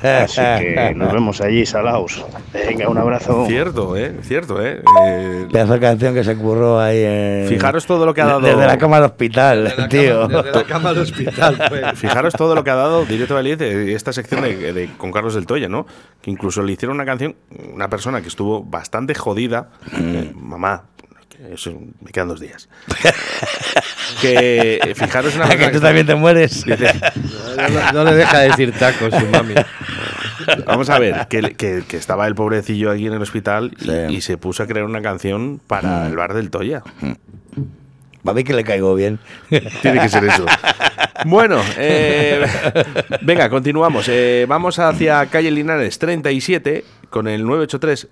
Así que nos vemos allí, salaos. Venga, un abrazo. Cierto, ¿eh? Cierto, ¿eh? Eh, Pedazo de canción que se curró ahí en... Fijaros todo lo que ha dado- Desde la cama al hospital, tío. Desde la cama al hospital. pues. Fijaros todo lo que ha dado Directo de esta sección de, de- con Carlos del Toya, ¿no? Que incluso le hicieron una canción, una persona que estuvo bastante jodida. eh, mamá, eso, me quedan dos días. que eh, fijaros una ¿A que tú también te mueres? Dice, No, no- no le deja decir tacos, su mami. Vamos a ver, que, que- que estaba el pobrecillo aquí en el hospital y, y se puso a crear una canción para el bar del Toya. Va a ver que le caigo bien. Tiene que ser eso. Bueno, eh, venga, continuamos. Eh, vamos hacia calle Linares 37 con el 983.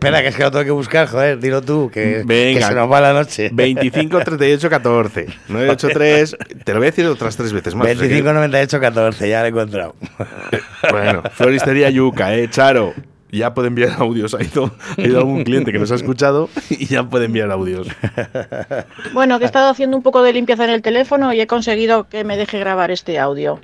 Espera, que es que lo tengo que buscar, joder, dilo tú, que, Venga. que se nos va la noche. 25 38 14 983. Te lo voy a decir otras tres veces más. 25, 98, 14, ya lo he encontrado. Bueno, Floristería Yuca, eh, Charo. Ya puede enviar audios. Ha ido, ha ido algún cliente que nos ha escuchado y ya puede enviar audios. Bueno, que he estado haciendo un poco de limpieza en el teléfono y he conseguido que me deje grabar este audio.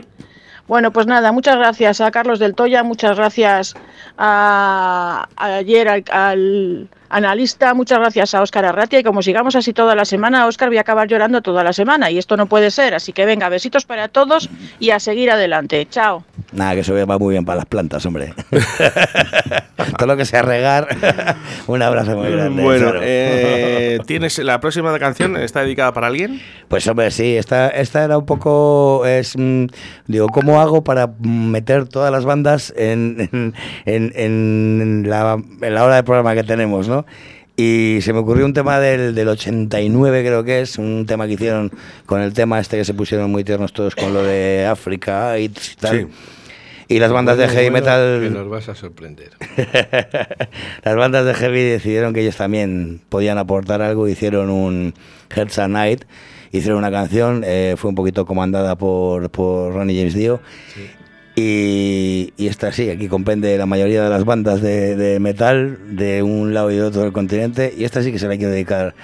Bueno, pues nada, muchas gracias a Carlos del Toya, muchas gracias a, ayer al analista, muchas gracias a Óscar Arratia y como sigamos así toda la semana, Óscar voy a acabar llorando toda la semana y esto no puede ser, así que venga, besitos para todos y a seguir adelante. Chao. Nada, que eso va muy bien para las plantas, hombre. Todo lo que sea regar. Un abrazo muy grande. Bueno, eh, ¿tienes la próxima canción? ¿Está dedicada para alguien? Pues hombre, sí, esta, esta era un poco, es, mm, digo, ¿cómo hago para meter todas las bandas en, en, en- en la, en la hora de programa que tenemos, ¿no? Y se me ocurrió un tema del, del 89, creo que es, un tema que hicieron con el tema este que se pusieron muy tiernos todos con lo de África y tal. Sí. Y las bandas Bueno, de heavy bueno, metal... Que nos vas a sorprender. Las bandas de heavy decidieron que ellos también podían aportar algo, hicieron un Hearts a Night, hicieron una canción, eh, fue un poquito comandada por, por Ronnie James Dio. Y, y esta sí, aquí comprende la mayoría de las bandas de, de metal de un lado y de otro del continente. Y esta sí que se la quiero dedicar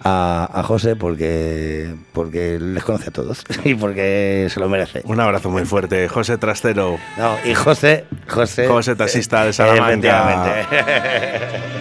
a, a José porque, porque les conoce a todos y porque se lo merece. Un abrazo muy fuerte, José Trastero. No, y José, José, José taxista de Salamanca.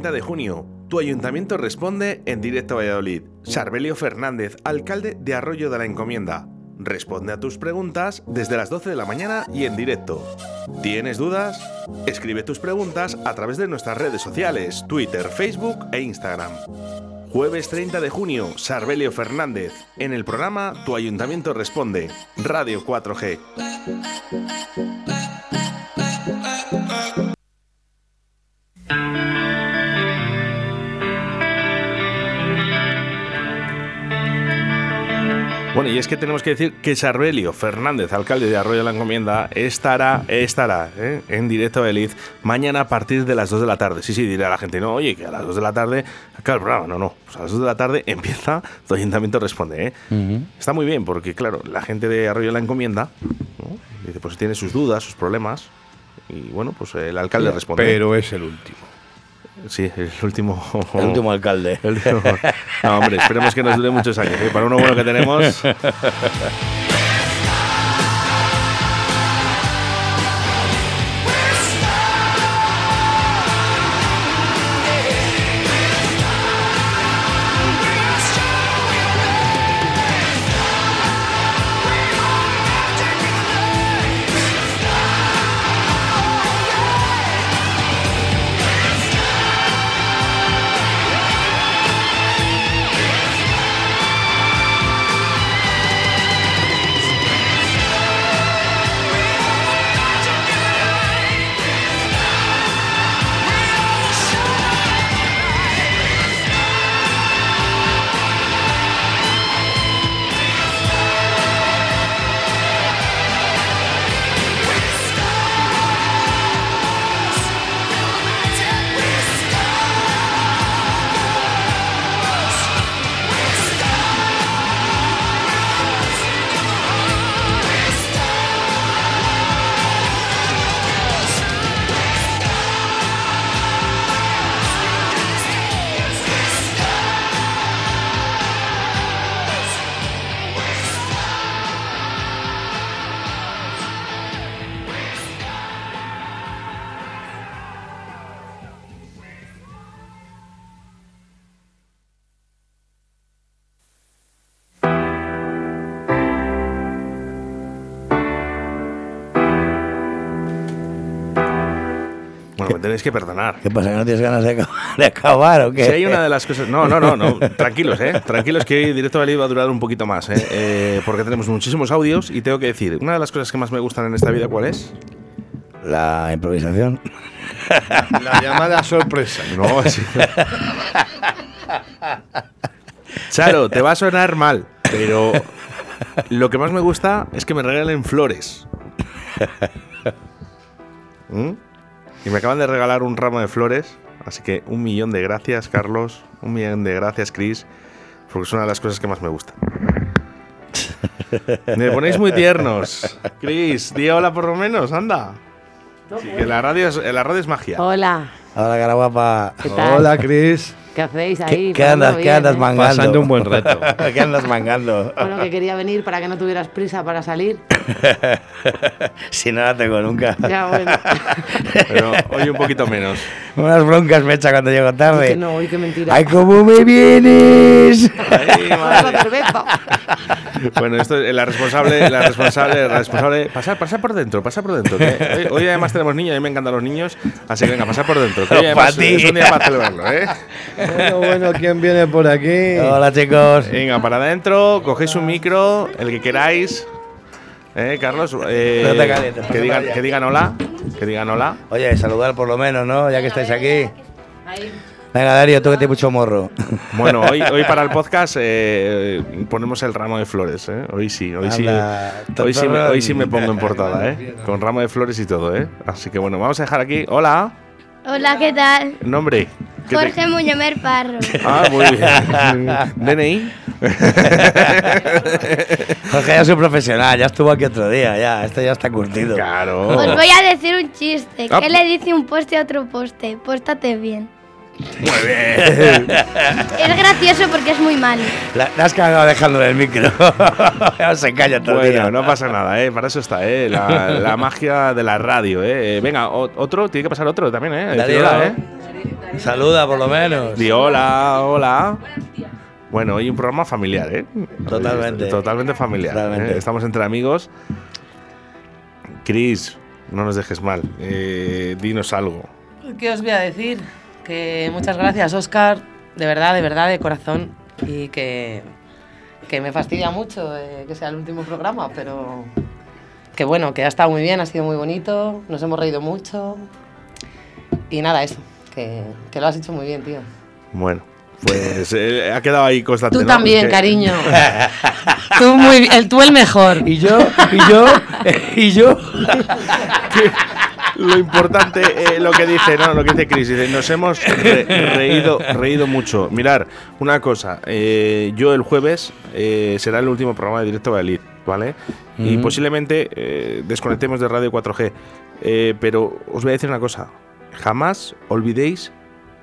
30 de junio. Tu ayuntamiento responde en directo a Valladolid. Sarbelio Fernández, alcalde de Arroyo de la Encomienda. Responde a tus preguntas desde las 12 de la mañana y en directo. ¿Tienes dudas? Escribe tus preguntas a través de nuestras redes sociales, Twitter, Facebook e Instagram. Jueves 30 de junio, Sarbelio Fernández. En el programa Tu Ayuntamiento Responde, Radio 4G. Bueno, y es que tenemos que decir que Sarbelio Fernández, alcalde de Arroyo de la Encomienda, estará, estará ¿eh? en directo a Eliz mañana a partir de las 2 de la tarde. Sí, sí, dirá la gente, no, oye, que a las 2 de la tarde el programa. No, no, pues a las 2 de la tarde empieza, tu ayuntamiento responde. ¿eh? Está muy bien, porque claro, la gente de Arroyo de la Encomienda ¿no? dice, pues tiene sus dudas, sus problemas, y bueno, pues el alcalde responde. Pero es el último. Sí, el último. El último alcalde. El último- No, hombre, esperemos que nos dure muchos años. ¿eh? Para uno bueno que tenemos. tenéis que perdonar. ¿Qué pasa? ¿Que no tienes ganas de acabar, de acabar o qué? Si hay una de las cosas. No, no, no, no. Tranquilos, ¿eh? Tranquilos que hoy Directo Valladolid va a durar un poquito más, ¿eh? Eh, Porque tenemos muchísimos audios y tengo que decir, una de las cosas que más me gustan en esta vida, ¿cuál es? La improvisación. La llamada sorpresa. No, sí. Charo, te va a sonar mal, pero lo que más me gusta es que me regalen flores. ¿Mm? Y me acaban de regalar un ramo de flores, así que un millón de gracias, Carlos. Un millón de gracias, Chris, porque es una de las cosas que más me gusta. Me ponéis muy tiernos. Chris, di hola por lo menos, anda. Sí, que la radio es, la radio es magia. Hola, Hola, cara guapa. ¿Qué tal? Hola, Chris. ¿Qué hacéis ahí? ¿Qué, qué andas, Pasando qué bien, andas eh? mangando? Pasando un buen reto. ¿Qué andas mangando? Bueno, que quería venir para que no tuvieras prisa para salir. si no la tengo nunca. Ya, bueno. Pero hoy un poquito menos. Unas broncas me echa cuando llego tarde. Que no, hoy qué mentira. ¡Ay, cómo me vienes! Ay, madre. Bueno, esto es la responsable, la responsable, la responsable. Pasar, pasar por dentro, pasar por dentro. hoy, hoy además tenemos niños, a mí me encantan los niños, así que venga, pasar por dentro. Que hoy además es un día para celebrarlo, ¿eh? Bueno, bueno, ¿quién viene por aquí? Hola, chicos. Venga, para adentro, cogéis un micro, el que queráis. ¿Eh, Carlos? Eh, No te calientes, que, te digan, que digan hola. Que digan hola. Oye, saludar por lo menos, ¿no? Ya que estáis aquí. Venga, Darío, tú que tienes mucho morro. Bueno, hoy, hoy para el podcast eh, ponemos el ramo de flores, ¿eh? Hoy sí, hoy sí. Hoy sí, hoy sí me pongo en portada, ¿eh? Con ramo de flores y todo, ¿eh? Así que bueno, vamos a dejar aquí. Hola, Hola, ¿qué tal? nombre. ¿Qué te- Jorge Muñomer Parro. Ah, muy bien. DNI. Jorge ya es un profesional, ya estuvo aquí otro día, ya. Este ya está curtido. Claro. Os voy a decir un chiste. Ah. ¿Qué le dice un poste a otro poste? Póstate bien. Muy bien. Es gracioso porque es muy malo. La, la has cagado dejándole el micro. Se calla todo día. Bueno, no pasa nada, ¿eh? Para eso está, ¿eh? La, la magia de la radio, ¿eh? Eh, Venga, o- otro, tiene que pasar otro también, ¿eh? Darío, hola, ¿eh? Saluda por lo menos. Di hola, hola. Bueno, hoy un programa familiar, ¿eh? Totalmente. Totalmente familiar. Totalmente. ¿eh? Estamos entre amigos. Cris, no nos dejes mal. Eh, dinos algo. ¿Qué os voy a decir? Que muchas gracias, Oscar, de verdad, de verdad, de corazón. Y que, que me fastidia mucho eh, que sea el último programa, pero que bueno, que ha estado muy bien, ha sido muy bonito, nos hemos reído mucho. Y nada, eso, que, que lo has hecho muy bien, tío. Bueno, pues eh, ha quedado ahí constante. Tú ¿no? también, cariño. tú, muy, el, tú el mejor. Y yo, y yo, y yo. Lo importante, eh, lo que dice, no, lo que dice Chris, dice, nos hemos re- reído, reído mucho. Mirar, una cosa, eh, yo el jueves eh, será el último programa de Directo Valladolid, ¿vale? Y posiblemente eh, desconectemos de Radio 4G. eh, pero os voy a decir una cosa, jamás olvidéis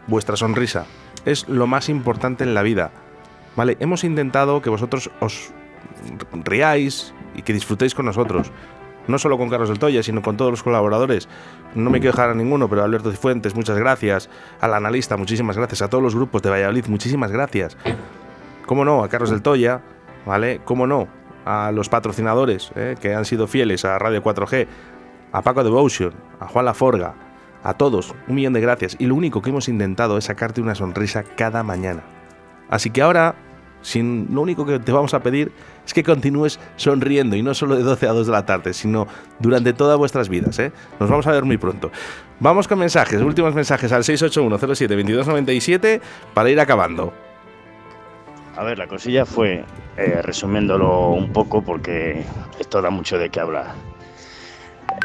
vuestra sonrisa. Es lo más importante en la vida, ¿vale? Hemos intentado que vosotros os riáis y que disfrutéis con nosotros. No solo con Carlos del Toya, sino con todos los colaboradores. No me quiero dejar a ninguno, pero Alberto Cifuentes, muchas gracias. Al analista, muchísimas gracias. A todos los grupos de Valladolid, muchísimas gracias. ¿Cómo no? A Carlos del Toya, ¿vale? ¿Cómo no? A los patrocinadores ¿eh? que han sido fieles a Radio 4G, a Paco Devotion, a Juan Laforga, a todos, un millón de gracias. Y lo único que hemos intentado es sacarte una sonrisa cada mañana. Así que ahora, sin, lo único que te vamos a pedir es que continúes sonriendo y no solo de 12 a 2 de la tarde, sino durante todas vuestras vidas. ¿eh? Nos vamos a ver muy pronto. Vamos con mensajes, últimos mensajes al 681072297 para ir acabando. A ver, la cosilla fue, eh, resumiéndolo un poco, porque esto da mucho de qué hablar.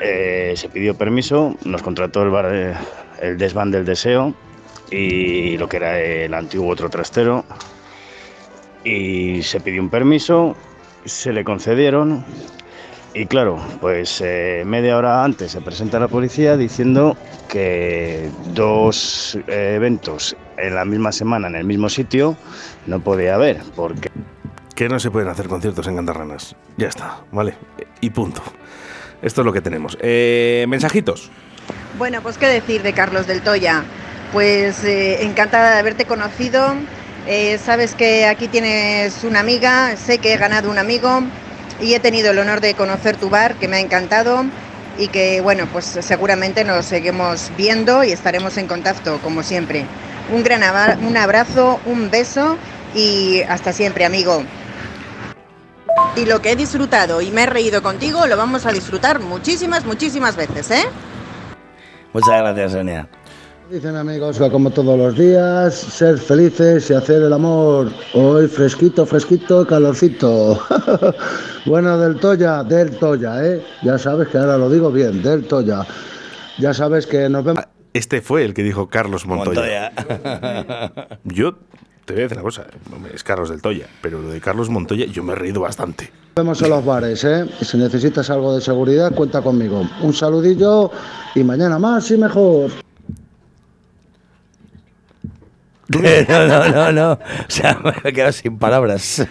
Eh, se pidió permiso, nos contrató el bar, eh, el desván del deseo y lo que era el antiguo otro trastero. Y se pidió un permiso, se le concedieron y claro, pues eh, media hora antes se presenta la policía diciendo que dos eh, eventos en la misma semana en el mismo sitio no podía haber, porque Que no se pueden hacer conciertos en Cantarranas. Ya está, ¿vale? Y punto. Esto es lo que tenemos. Eh, mensajitos. Bueno, pues qué decir de Carlos del Toya. Pues eh, encantada de haberte conocido. Eh, sabes que aquí tienes una amiga, sé que he ganado un amigo y he tenido el honor de conocer tu bar, que me ha encantado y que, bueno, pues seguramente nos seguimos viendo y estaremos en contacto, como siempre. Un gran abrazo, un beso y hasta siempre, amigo. Y lo que he disfrutado y me he reído contigo, lo vamos a disfrutar muchísimas, muchísimas veces, ¿eh? Muchas gracias, Sonia. Dicen amigos que como todos los días, ser felices y hacer el amor. Hoy fresquito, fresquito, calorcito. bueno, del Toya, del Toya, ¿eh? Ya sabes que ahora lo digo bien, del Toya. Ya sabes que nos vemos. Este fue el que dijo Carlos Montoya. Montoya. Yo te voy a decir una cosa, es Carlos del Toya, pero lo de Carlos Montoya yo me he reído bastante. Vemos en los bares, ¿eh? Si necesitas algo de seguridad, cuenta conmigo. Un saludillo y mañana más y mejor. No, no, no, no. O sea, me he quedado sin palabras.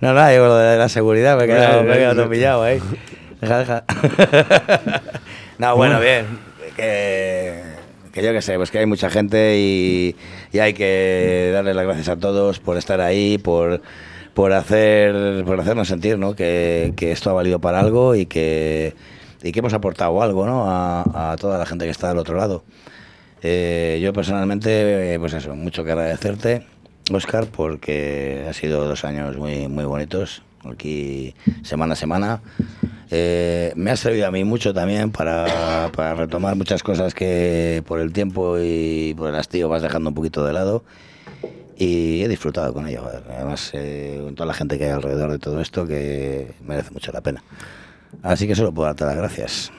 No, yo con lo de la seguridad me he quedado, me he quedado pillado ahí. Deja, deja. No, bueno, bien. Que, que yo qué sé, pues que hay mucha gente y, y hay que darle las gracias a todos por estar ahí, por, por, hacer, por hacernos sentir ¿no? que, que esto ha valido para algo y que, y que hemos aportado algo ¿no? a, a toda la gente que está del otro lado. Eh, yo personalmente, eh, pues eso, mucho que agradecerte, Oscar, porque ha sido dos años muy, muy bonitos, aquí semana a semana. Eh, me ha servido a mí mucho también para, para retomar muchas cosas que por el tiempo y por el hastío vas dejando un poquito de lado. Y he disfrutado con ello. Además, eh, con toda la gente que hay alrededor de todo esto, que merece mucho la pena. Así que solo puedo darte las gracias.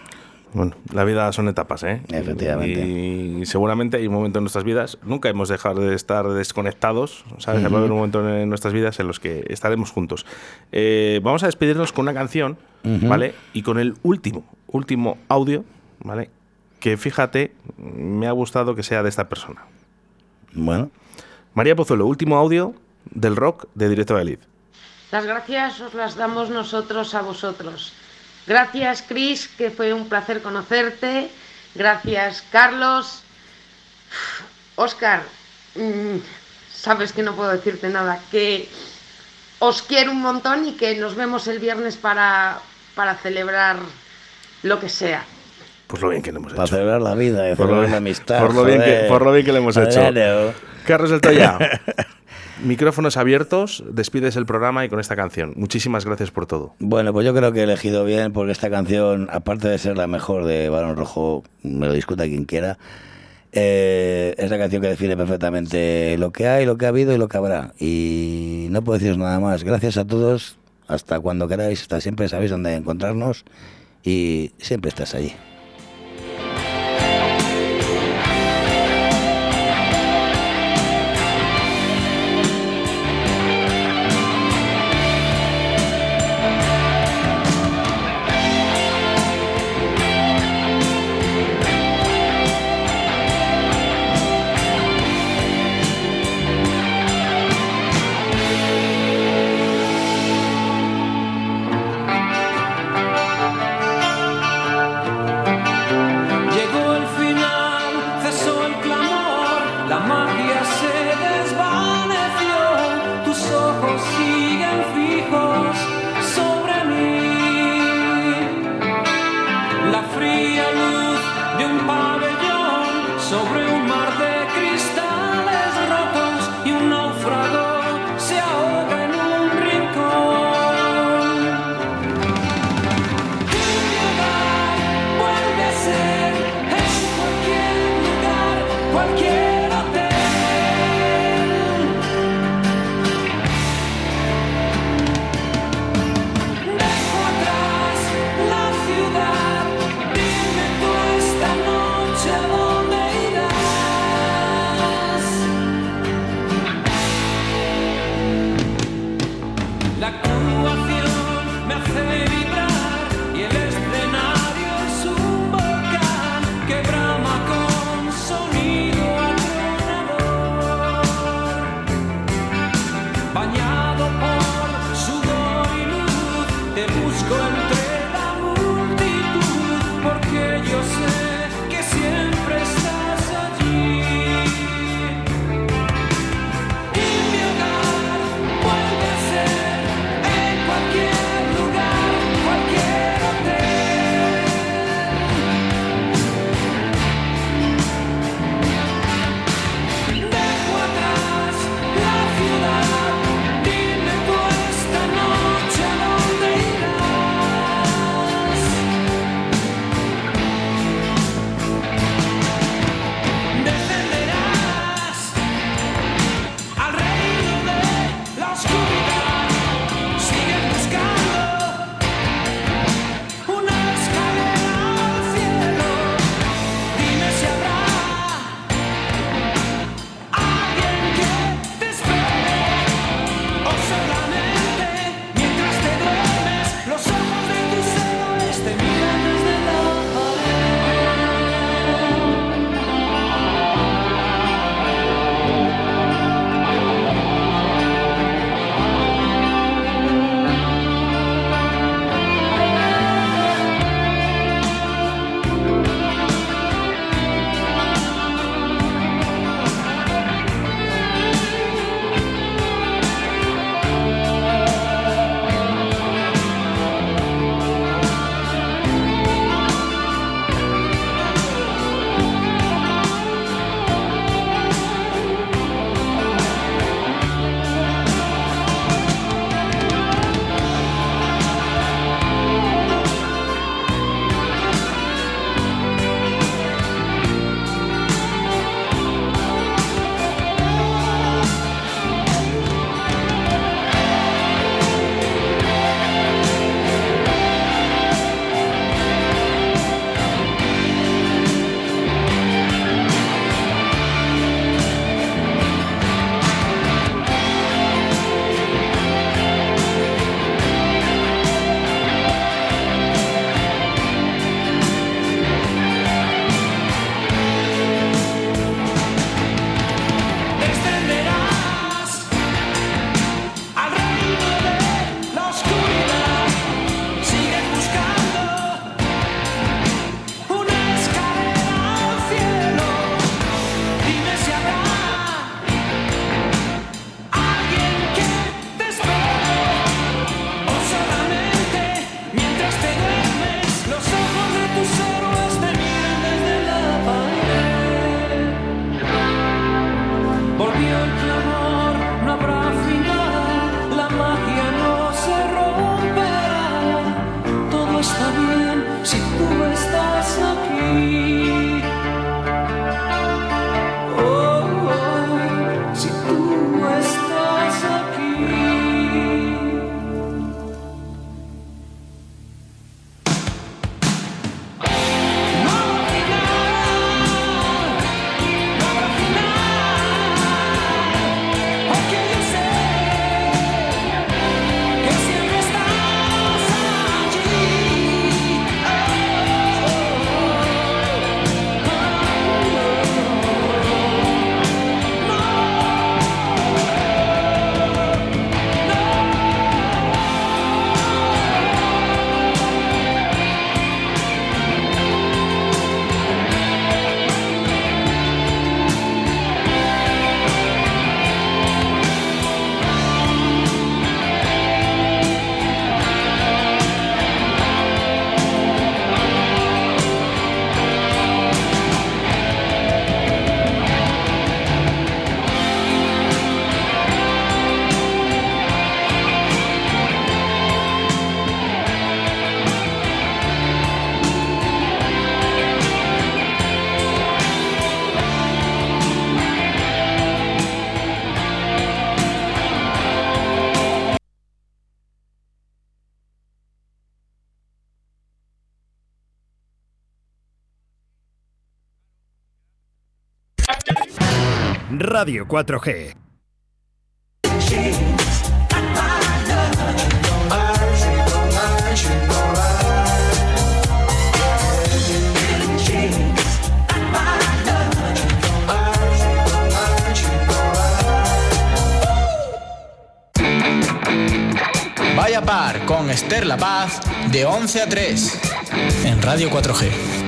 Bueno, la vida son etapas, ¿eh? Efectivamente. Y seguramente hay un momento en nuestras vidas, nunca hemos dejado de estar desconectados, ¿sabes? Ujú. Va a haber un momento en nuestras vidas en los que estaremos juntos. Eh, vamos a despedirnos con una canción, Ujú. ¿vale? Y con el último, último audio, ¿vale? que fíjate, me ha gustado que sea de esta persona. Bueno. María Pozuelo, último audio del rock de Directo Valid. Las gracias os las damos nosotros a vosotros. Gracias, Chris, que fue un placer conocerte. Gracias, Carlos. Oscar, mm, sabes que no puedo decirte nada, que os quiero un montón y que nos vemos el viernes para, para celebrar lo que sea. Pues lo bien que le hemos Para hecho. celebrar la vida y Por lo celebrar bien- la amistad. por lo bien que- por lo bien que le hemos hecho. Carlos del Toya, micrófonos abiertos, despides el programa y con esta canción. Muchísimas gracias por todo. Bueno, pues yo creo que he elegido bien porque esta canción, aparte de ser la mejor de Barón Rojo, me lo discuta quien quiera, eh, es la canción que define perfectamente lo que hay, lo que ha habido y lo que habrá. Y no puedo deciros nada más. Gracias a todos. Hasta cuando queráis, hasta siempre sabéis dónde encontrarnos y siempre estás allí. Radio 4G. Vaya par con Esther La Paz de 11 a 3 en Radio 4G.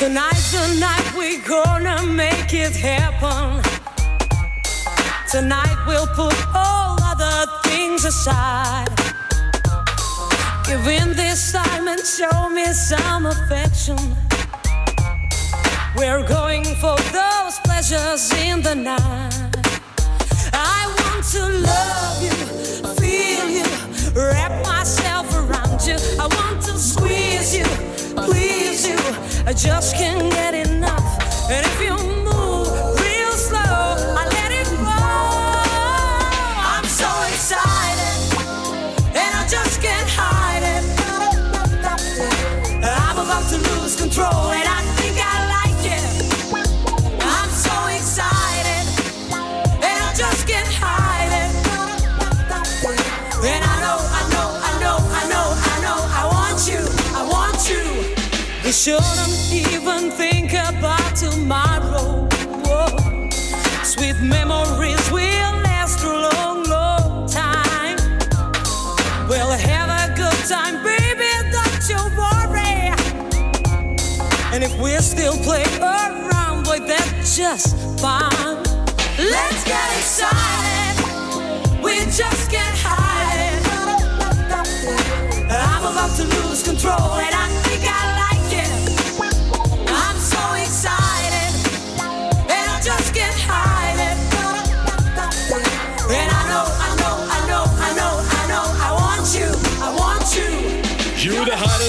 Tonight's the night we're gonna make it happen. Tonight, we'll put all other things aside. Give in this time and show me some affection. We're going for those pleasures in the night. I want to love you, feel you, wrap myself around you. I want to squeeze you, please you. I just can't get enough. And if you We shouldn't even think about tomorrow. Whoa. Sweet memories will last a long, long time. We'll have a good time, baby, don't you worry. And if we still play around, boy, that's just fine. Let's get excited. We just can't hide. I'm about to lose control, and I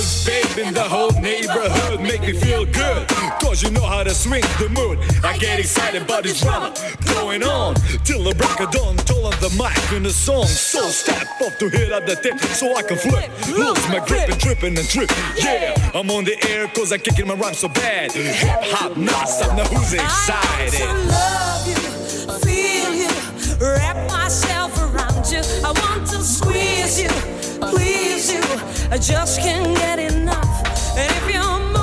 The babe in the whole neighborhood. Make me feel good. Cause you know how to swing the mood. I get excited about this drama going on. Till the break of dawn, toll on the mic in the song. So step up to hit at the tip so I can flip. Lose my grip and tripping and trip. Yeah, I'm on the air cause I'm kicking my rhyme so bad. Hip hop non-stop. Now who's excited? I love you, feel you, wrap myself around you. I want to squeeze you. I just can't get enough. And if you're